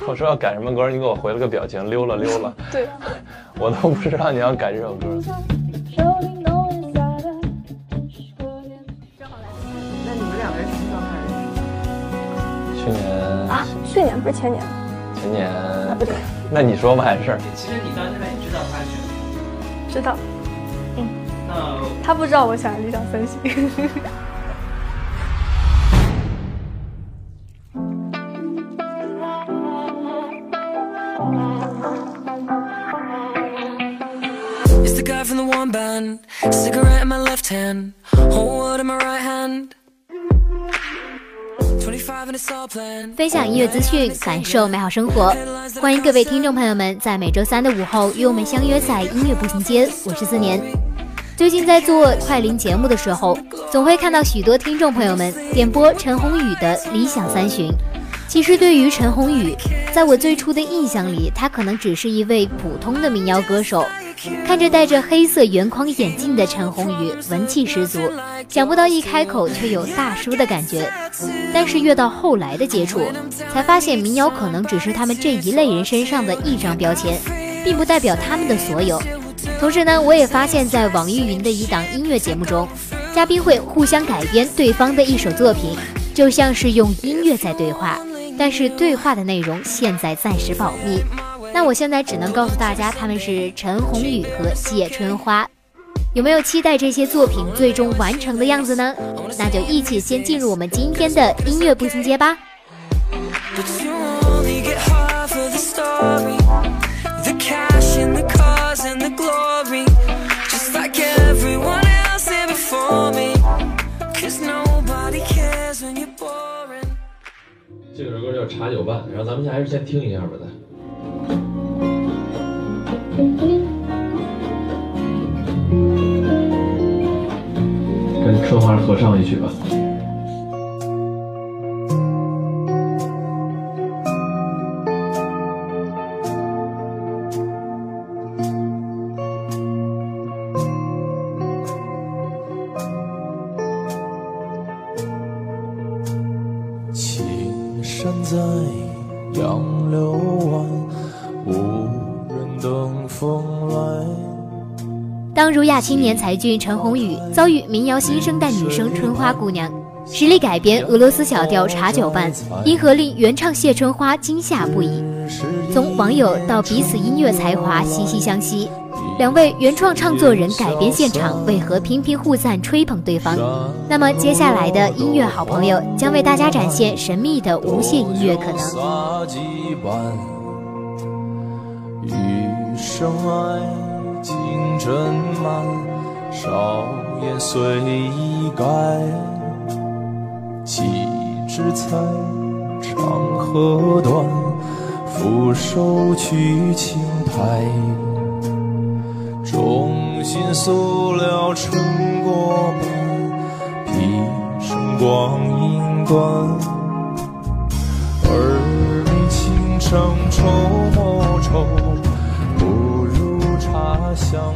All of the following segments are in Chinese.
我说要改什么歌，你给我回了个表情，溜了溜了。对，我都不知道你要改这首歌。那你们两个人什么时候开始认识？去年啊，去年不是前年，前年不对，那你说吧，还是其实你到现在也知道他是谁，知道嗯那他不知道我想理想三星。Cigarette in my left hand hold on my right hand. 分享音乐资讯，感受美好生活。欢迎各位听众朋友们在每周三的午后与我们相约在音乐步行街。我是思年。最近在做快临节目的时候，总会看到许多听众朋友们点播陈鸿宇的《理想三旬》。其实对于陈鸿宇，在我最初的印象里，他可能只是一位普通的民谣歌手。看着戴着黑色圆框眼镜的陈鸿宇，文气十足，想不到一开口却有大叔的感觉。但是越到后来的接触，才发现民谣可能只是他们这一类人身上的一张标签，并不代表他们的所有。同时呢，我也发现，在网易云的一档音乐节目中，嘉宾会互相改编对方的一首作品，就像是用音乐在对话，但是对话的内容现在暂时保密。那我现在只能告诉大家，他们是陈鸿宇和谢春花。有没有期待这些作品最终完成的样子呢？那就一起先进入我们今天的音乐步行街吧。But you only get half of the story. The cash and the cars and the glory. Just like everyone else here before me. Cause nobody cares when you're boring. 这首歌叫《茶酒伴》，然后咱们还是先听一下吧，再。跟春花合唱一曲吧。青年才俊陈鸿宇遭遇民谣新生代女生春花姑娘，实力改编俄罗斯小调《茶酒伴》，因何令原唱谢春花惊吓不已。从网友到彼此音乐才华息息相惜，两位原创唱作人改编现场为何频频互赞吹捧对方？那么接下来的音乐好朋友将为大家展现神秘的无限音乐可能。洒几般，余生爱情真慢，少年随意改，岂知才长河短，俯首取青苔。衷心塑料成果般，披生光阴短。儿女情长愁莫愁，茶香暖。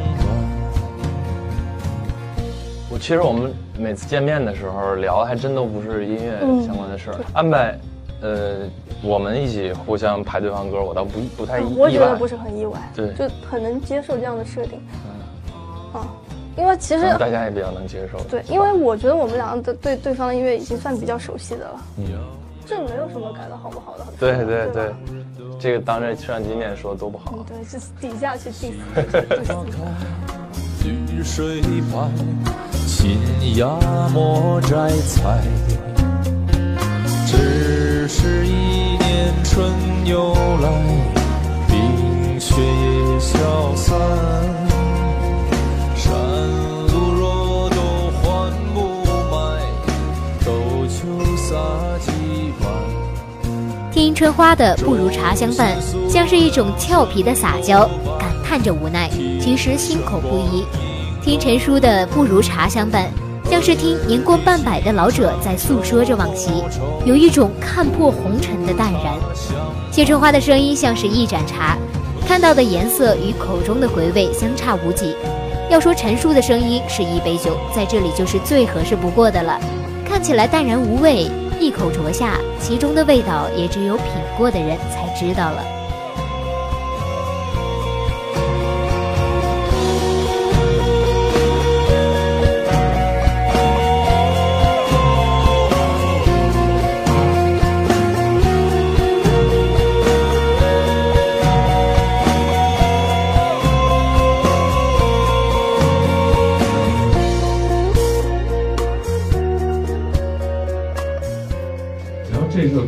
我其实我们每次见面的时候聊的还真都不是音乐嗯相关的事儿。安排，呃，我们一起互相排对方歌，我倒不不太意意外我觉得不是很意外，对就很能接受这样的设定。嗯啊，因为其实大家也比较能接受。对，因为我觉得我们两个的对对方的音乐已经算比较熟悉的了，嗯，这没有什么改的好不好的。对对对吧，这个当着摄像机面说多不好。对，是底下去 diss。绿水畔，秦崖莫摘采。只是一年春又来，冰雪也消散。山路若都换不买，斗酒洒几听春花的不如茶相伴，像是一种俏皮的撒娇，感叹着无奈，其实心口不一。听陈叔的不如茶相伴。像是听年过半百的老者在诉说着往昔，有一种看破红尘的淡然。谢春花的声音像是一盏茶，看到的颜色与口中的回味相差无几。要说陈叔的声音是一杯酒，在这里就是最合适不过的了。看起来淡然无味，一口啄下，其中的味道也只有品过的人才知道了。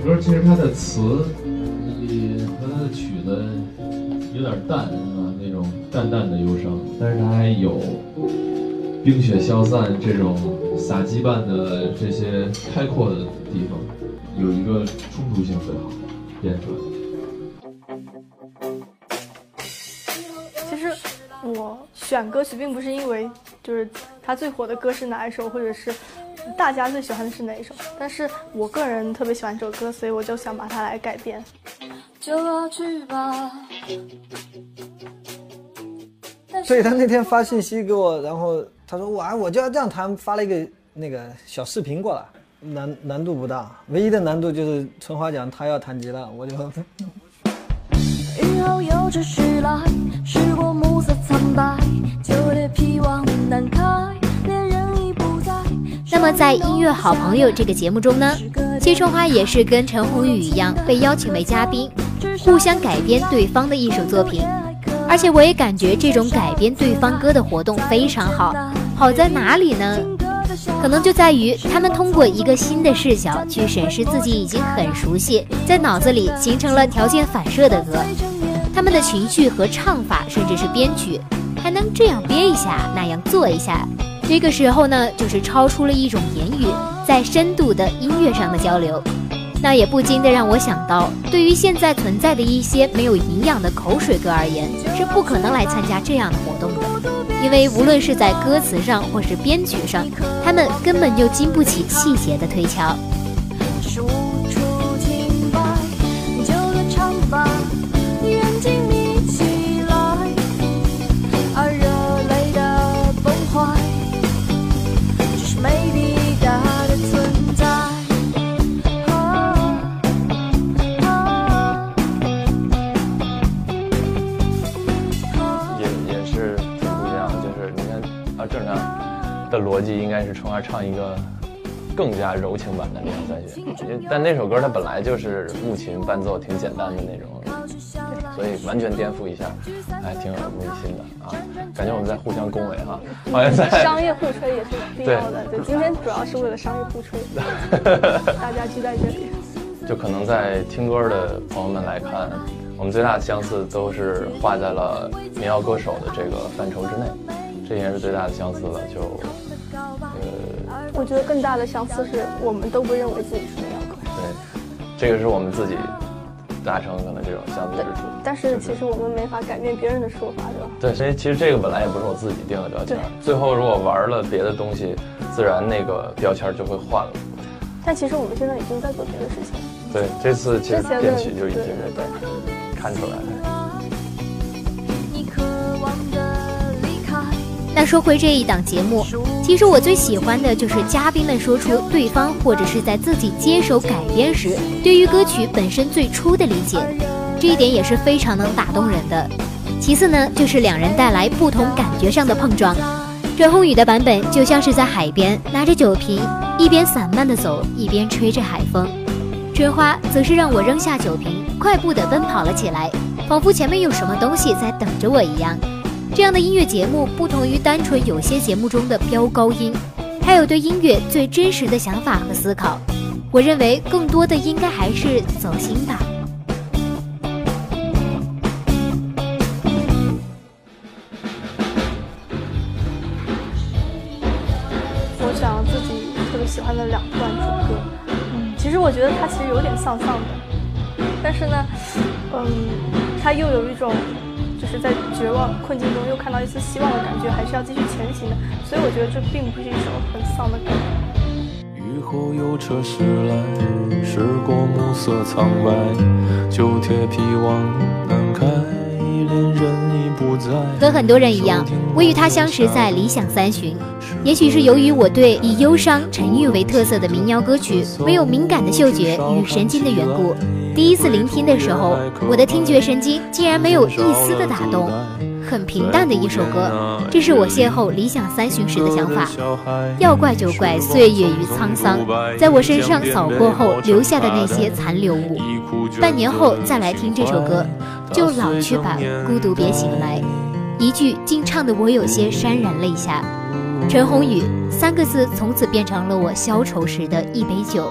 歌其实它的词，也和它的曲子有点淡啊，那种淡淡的忧伤，但是它还有冰雪消散这种洒羁绊的这些开阔的地方，有一个冲突性最好演出来。其实我选歌曲并不是因为就是他最火的歌是哪一首，或者是。大家最喜欢的是哪一首？但是我个人特别喜欢这首歌，所以我就想把它来改编。所以他那天发信息给我，然后他说哇，我就要这样弹，发了一个那个小视频过来，难难度不大，唯一的难度就是春花讲他要弹吉他，我就。雨后又继续来，时过暮色苍白，秋叶披望难开。那么在音乐好朋友这个节目中呢，谢春花也是跟陈鸿宇一样被邀请为嘉宾，互相改编对方的一首作品。而且我也感觉这种改编对方歌的活动非常好，好在哪里呢？可能就在于他们通过一个新的视角去审视自己已经很熟悉，在脑子里形成了条件反射的歌，他们的情绪和唱法，甚至是编曲，还能这样编一下，那样做一下。这个时候呢，就是超出了一种言语，在深度的音乐上的交流，那也不禁的让我想到，对于现在存在的一些没有营养的口水歌而言，是不可能来参加这样的活动的，因为无论是在歌词上或是编曲上，他们根本就经不起细节的推敲。逻辑应该是春花唱一个更加柔情版的《烈阳三雪》，但那首歌它本来就是木琴伴奏挺简单的那种，所以完全颠覆一下，还挺耳目一新的啊！感觉我们在互相恭维哈，好像在 商业互吹也是必要的。对，今天主要是为了商业互吹，大家聚在这里。就可能在听歌的朋友们来看，我们最大的相似都是画在了民谣歌手的这个范畴之内，这应该是最大的相似了。就。呃，我觉得更大的相似是我们都不认为自己是民谣歌手。对，这个是我们自己达成可能这种相似之处。但是其实我们没法改变别人的说法，对吧？对，所以其实这个本来也不是我自己定的标签。最后如果玩了别的东西，自然那个标签就会换了。但其实我们现在已经在做别的事情。对，这次其实编曲就已经看出来了。那说回这一档节目，其实我最喜欢的就是嘉宾们说出对方或者是在自己接手改编时对于歌曲本身最初的理解，这一点也是非常能打动人的。其次呢，就是两人带来不同感觉上的碰撞。陈鸿宇的版本就像是在海边拿着酒瓶，一边散漫的走，一边吹着海风；春花则是让我扔下酒瓶，快步地奔跑了起来，仿佛前面有什么东西在等着我一样。这样的音乐节目不同于单纯有些节目中的飙高音，还有对音乐最真实的想法和思考。我认为更多的应该还是走心吧。我想自己特别喜欢的两段主歌，嗯，其实我觉得它其实有点丧丧的，但是呢，嗯，它又有一种就是在绝望困境中又看到一丝希望的感觉，还是要继续前行的，所以我觉得这并不是一首很丧的歌。雨后有车驶来，驶过暮色苍白，旧铁皮往南开，恋人已不在。和很多人一样，我与他相识在理想三旬。也许是由于我对以忧伤、沉郁为特色的民谣歌曲没有敏感的嗅觉与神经的缘故，第一次聆听的时候，我的听觉神经竟然没有一丝的打动。很平淡的一首歌，这是我邂逅理想三旬时的想法。要怪就怪岁月与沧桑，在我身上扫过后留下的那些残留物。半年后再来听这首歌，就老去吧，孤独别醒来。一句竟唱得我有些潸然泪下。陈鸿宇三个字从此变成了我消愁时的一杯酒。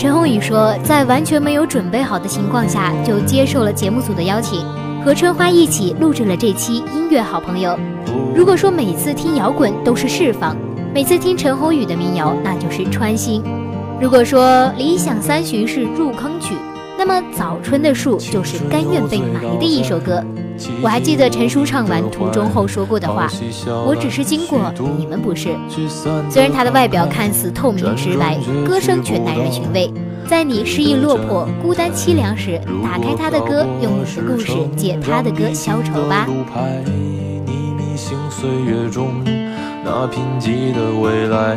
陈鸿宇说，在完全没有准备好的情况下，就接受了节目组的邀请，和春花一起录制了这期音乐好朋友。如果说每次听摇滚都是释放，每次听陈鸿宇的民谣那就是穿心。如果说理想三旬是入坑曲，那么早春的树就是甘愿被埋的一首歌。我还记得陈叔唱完《途中》后说过的话：“我只是经过，你们不是。”虽然他的外表看似透明直白，歌声却耐人寻味。在你失意落魄、孤单凄凉时，打开他的歌，用你的故事解他的歌消愁吧。你迷信岁月中那贫瘠的未来，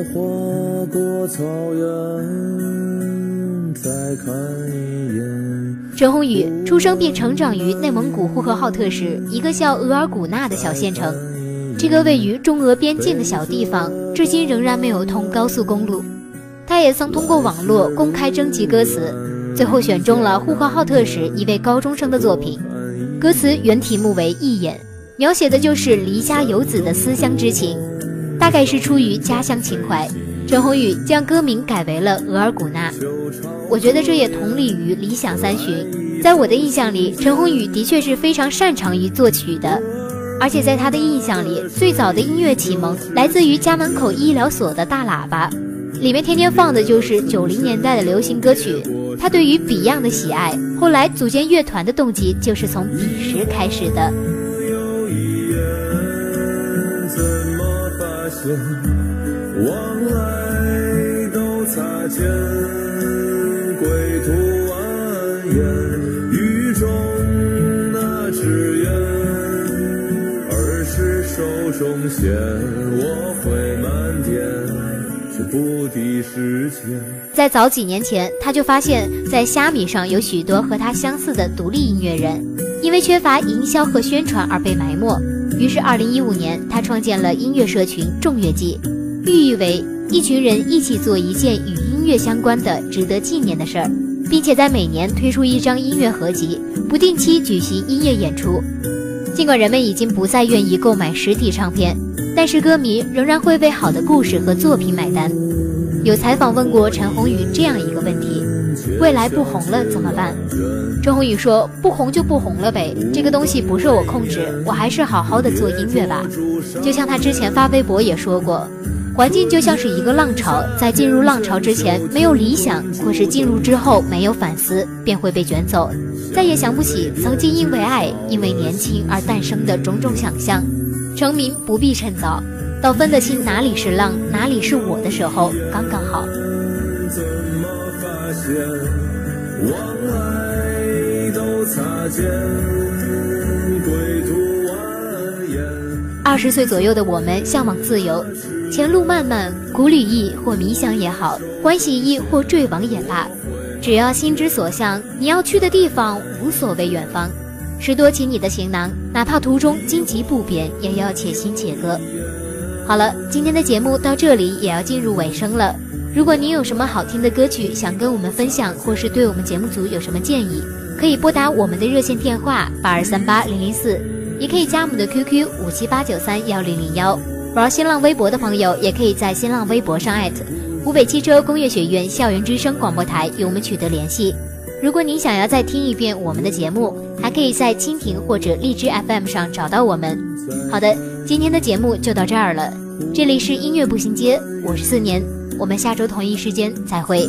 野花过草原，再看一眼。陈鸿宇出生并成长于内蒙古呼和浩特市一个叫额尔古纳的小县城，这个位于中俄边境的小地方，至今仍然没有通高速公路。他也曾通过网络公开征集歌词，最后选中了呼和浩特市一位高中生的作品。歌词原题目为《一眼》，描写的就是离家游子的思乡之情。大概是出于家乡情怀，陈鸿宇将歌名改为了额尔古纳。我觉得这也同理于理想三旬。在我的印象里，陈鸿宇的确是非常擅长于作曲的，而且在他的印象里，最早的音乐启蒙来自于家门口医疗所的大喇叭，里面天天放的就是九零年代的流行歌曲。他对于 Beyond 的喜爱，后来组建乐团的动机就是从彼时开始的。往来都擦肩，归途蜿蜒，雨中那纸鸢，儿时手中现，我会漫天，不敌时间。在早几年前，他就发现，在虾米上有许多和他相似的独立音乐人，因为缺乏营销和宣传而被埋没。于是，二零一五年，他创建了音乐社群“众乐季”，寓意为一群人一起做一件与音乐相关的、值得纪念的事儿，并且在每年推出一张音乐合集，不定期举行音乐演出。尽管人们已经不再愿意购买实体唱片，但是歌迷仍然会为好的故事和作品买单。有采访问过陈鸿宇这样一个问题：未来不红了怎么办？周鸿宇说：“不红就不红了呗，这个东西不受我控制，我还是好好的做音乐吧。”就像他之前发微博也说过，环境就像是一个浪潮，在进入浪潮之前没有理想，或是进入之后没有反思，便会被卷走，再也想不起曾经因为爱、因为年轻而诞生的种种想象。成名不必趁早。到分得清哪里是浪，哪里是我的时候，刚刚好。二十岁左右的我们向往自由，前路漫漫，古旅意或迷想也好，欢喜意或坠亡也罢，只要心之所向，你要去的地方无所谓远方。拾多起你的行囊，哪怕途中荆棘不扁，也要且行且歌。好了，今天的节目到这里也要进入尾声了。如果您有什么好听的歌曲想跟我们分享，或是对我们节目组有什么建议，可以拨打我们的热线电话八二三八零零四，也可以加我们的 QQ 五七八九三幺零零幺。玩新浪微博的朋友，也可以在新浪微博上艾特湖北汽车工业学院校园之声广播台与我们取得联系。如果您想要再听一遍我们的节目，还可以在蜻蜓或者荔枝 FM 上找到我们。好的。今天的节目就到这儿了，这里是音乐步行街，我是四年，我们下周同一时间再会。